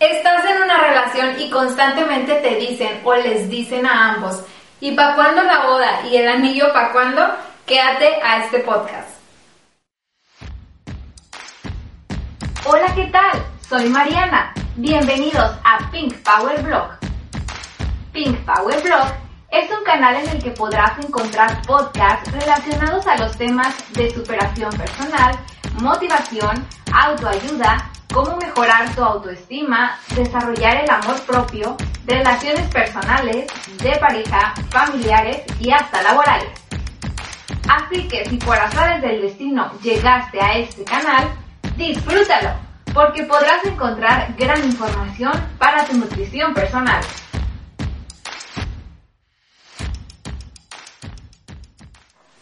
Estás en una relación y constantemente te dicen o les dicen a ambos, ¿y para cuándo la boda? ¿Y el anillo para cuándo? Quédate a este podcast. Hola, ¿qué tal? Soy Mariana. Bienvenidos a Pink Power Blog. Pink Power Blog es un canal en el que podrás encontrar podcasts relacionados a los temas de superación personal, motivación, autoayuda, cómo mejorar tu autoestima, desarrollar el amor propio, relaciones personales, de pareja, familiares y hasta laborales. Así que si por azares del destino llegaste a este canal, disfrútalo, porque podrás encontrar gran información para tu nutrición personal.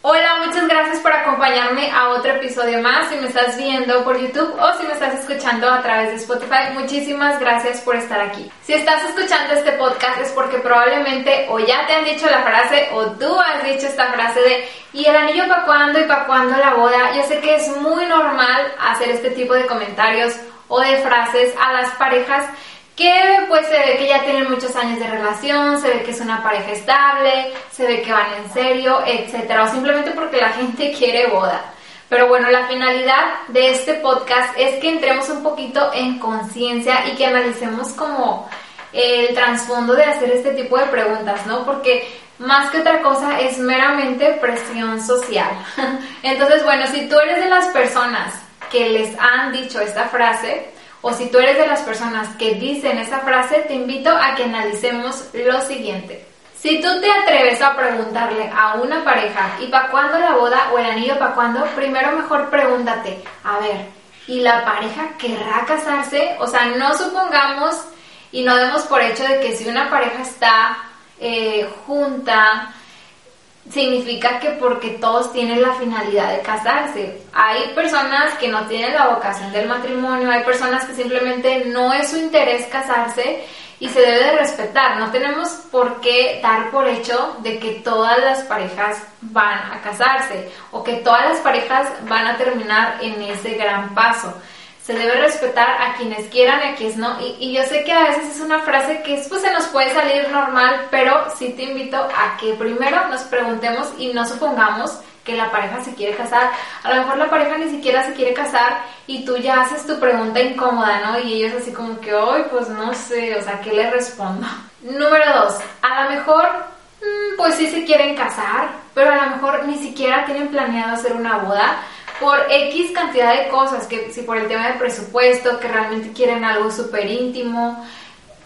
Hola, muchas gracias por acompañarme a otro episodio más. Si me estás viendo por YouTube o si me estás escuchando a través de Spotify, muchísimas gracias por estar aquí. Si estás escuchando este podcast es porque probablemente o ya te han dicho la frase o tú has dicho esta frase de ¿y el anillo para cuándo y para cuándo la boda? Yo sé que es muy normal hacer este tipo de comentarios o de frases a las parejas que pues se ve que ya tienen muchos años de relación, se ve que es una pareja estable, se ve que van en serio, etcétera, o simplemente porque la gente quiere boda. Pero bueno, la finalidad de este podcast es que entremos un poquito en conciencia y que analicemos como el trasfondo de hacer este tipo de preguntas, ¿no? Porque más que otra cosa es meramente presión social. Entonces, bueno, si tú eres de las personas que les han dicho esta frase, o si tú eres de las personas que dicen esa frase, te invito a que analicemos lo siguiente. Si tú te atreves a preguntarle a una pareja, ¿y para cuándo la boda o el anillo para cuándo? Primero mejor pregúntate, a ver, ¿y la pareja querrá casarse? O sea, no supongamos y no demos por hecho de que si una pareja está eh, junta, significa que porque todos tienen la finalidad de casarse. Hay personas que no tienen la vocación del matrimonio, hay personas que simplemente no es su interés casarse y se debe de respetar. No tenemos por qué dar por hecho de que todas las parejas van a casarse o que todas las parejas van a terminar en ese gran paso se debe respetar a quienes quieran y a quienes no. Y, yo sé que a veces es una frase que pues, se nos puede salir normal, pero sí te invito a que primero nos preguntemos y no supongamos que la pareja se quiere casar. A lo mejor la pareja ni siquiera se quiere casar y tú ya haces tu pregunta incómoda, ¿no? Y ellos así como que, hoy pues no sé, o sea, ¿qué le respondo? Número dos, a lo mejor mm, pues sí se quieren casar, pero a lo mejor ni siquiera tienen planeado hacer una boda por X cantidad de cosas, que si por el tema de presupuesto, que realmente quieren algo súper íntimo,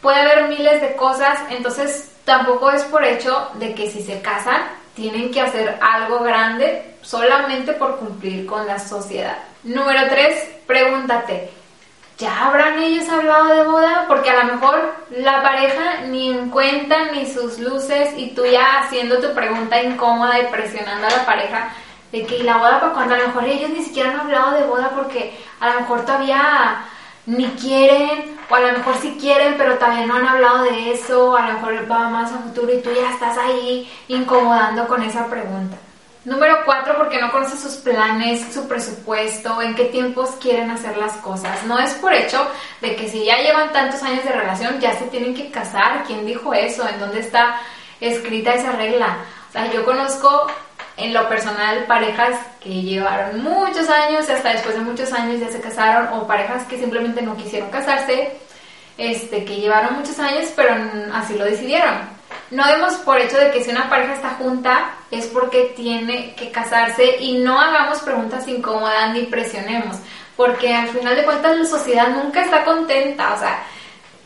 puede haber miles de cosas, entonces tampoco es por hecho de que si se casan tienen que hacer algo grande solamente por cumplir con la sociedad. Número 3, pregúntate, ¿ya habrán ellos hablado de boda? Porque a lo mejor la pareja ni en cuenta ni sus luces y tú ya haciendo tu pregunta incómoda y presionando a la pareja de que la boda para cuando a lo mejor ellos ni siquiera han hablado de boda porque a lo mejor todavía ni quieren o a lo mejor sí quieren pero todavía no han hablado de eso, a lo mejor va más a futuro y tú ya estás ahí incomodando con esa pregunta. Número cuatro, porque no conoces sus planes, su presupuesto, en qué tiempos quieren hacer las cosas. No es por hecho de que si ya llevan tantos años de relación ya se tienen que casar. ¿Quién dijo eso? ¿En dónde está escrita esa regla? O sea, yo conozco en lo personal parejas que llevaron muchos años hasta después de muchos años ya se casaron o parejas que simplemente no quisieron casarse, este, que llevaron muchos años pero así lo decidieron. No demos por hecho de que si una pareja está junta es porque tiene que casarse y no hagamos preguntas incómodas ni presionemos, porque al final de cuentas la sociedad nunca está contenta, o sea,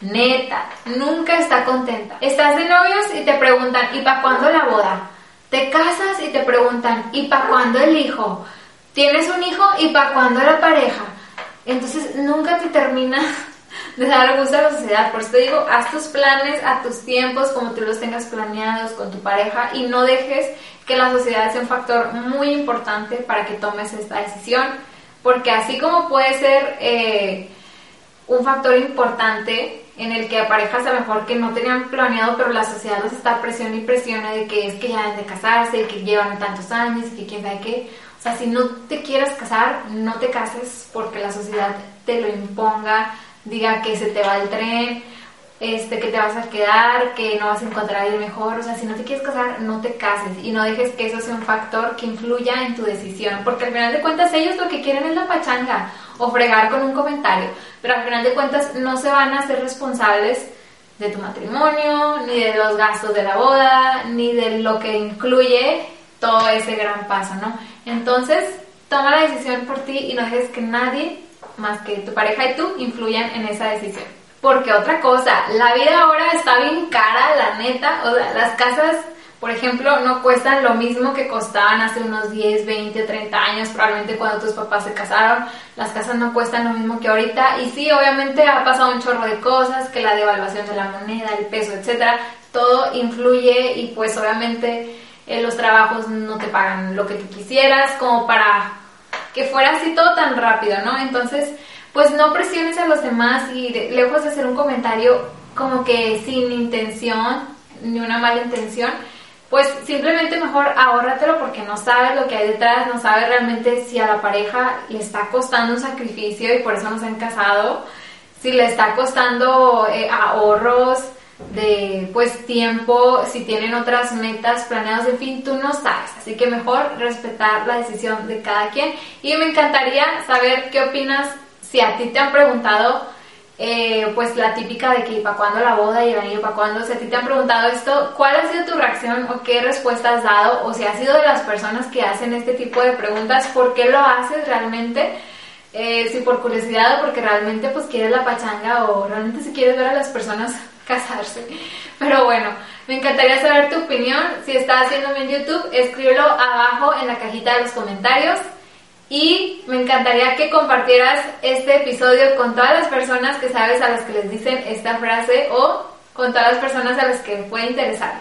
neta, nunca está contenta. Estás de novios y te preguntan, ¿y para cuándo la boda? Te casas y te preguntan, ¿y para cuándo el hijo? ¿Tienes un hijo y para cuándo la pareja? Entonces nunca te terminas de dar gusto a la sociedad. Por eso te digo, haz tus planes a tus tiempos, como tú los tengas planeados con tu pareja y no dejes que la sociedad sea un factor muy importante para que tomes esta decisión, porque así como puede ser eh, un factor importante en el que parejas a lo mejor que no tenían planeado, pero la sociedad los está presión y presiona de que es que ya deben de casarse, y que llevan tantos años, y que quién sabe qué. O sea, si no te quieres casar, no te cases porque la sociedad te lo imponga, diga que se te va el tren, este, que te vas a quedar, que no vas a encontrar a alguien mejor. O sea, si no te quieres casar, no te cases y no dejes que eso sea un factor que influya en tu decisión, porque al final de cuentas ellos lo que quieren es la pachanga o fregar con un comentario, pero al final de cuentas no se van a hacer responsables de tu matrimonio, ni de los gastos de la boda, ni de lo que incluye todo ese gran paso, ¿no? Entonces, toma la decisión por ti y no dejes que nadie más que tu pareja y tú influyan en esa decisión. Porque otra cosa, la vida ahora está bien cara, la neta. O sea, las casas, por ejemplo, no cuestan lo mismo que costaban hace unos 10, 20, 30 años, probablemente cuando tus papás se casaron. Las casas no cuestan lo mismo que ahorita. Y sí, obviamente ha pasado un chorro de cosas, que la devaluación de la moneda, el peso, etcétera, todo influye y pues obviamente eh, los trabajos no te pagan lo que tú quisieras, como para que fuera así todo tan rápido, ¿no? Entonces, pues no presiones a los demás y lejos de hacer un comentario como que sin intención, ni una mala intención, pues simplemente mejor ahórratelo porque no sabes lo que hay detrás, no sabes realmente si a la pareja le está costando un sacrificio y por eso no se han casado, si le está costando eh, ahorros, de pues tiempo, si tienen otras metas planeadas, en fin, tú no sabes. Así que mejor respetar la decisión de cada quien. Y me encantaría saber qué opinas si a ti te han preguntado, eh, pues la típica de que para cuándo la boda y el anillo para cuándo, si a ti te han preguntado esto, ¿cuál ha sido tu reacción o qué respuesta has dado? O si has sido de las personas que hacen este tipo de preguntas, ¿por qué lo haces realmente? Eh, si por curiosidad o porque realmente pues quieres la pachanga o realmente si quieres ver a las personas casarse. Pero bueno, me encantaría saber tu opinión. Si estás haciéndome en YouTube, escríbelo abajo en la cajita de los comentarios. Y me encantaría que compartieras este episodio con todas las personas que sabes a las que les dicen esta frase o con todas las personas a las que puede interesar.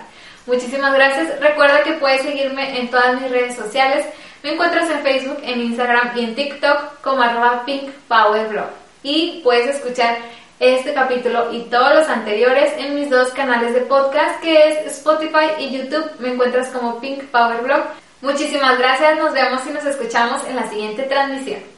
Muchísimas gracias. Recuerda que puedes seguirme en todas mis redes sociales. Me encuentras en Facebook, en Instagram y en TikTok como arroba pinkpowerblog. Y puedes escuchar este capítulo y todos los anteriores en mis dos canales de podcast que es Spotify y YouTube. Me encuentras como Pink Power Blog. Muchísimas gracias, nos vemos y nos escuchamos en la siguiente transmisión.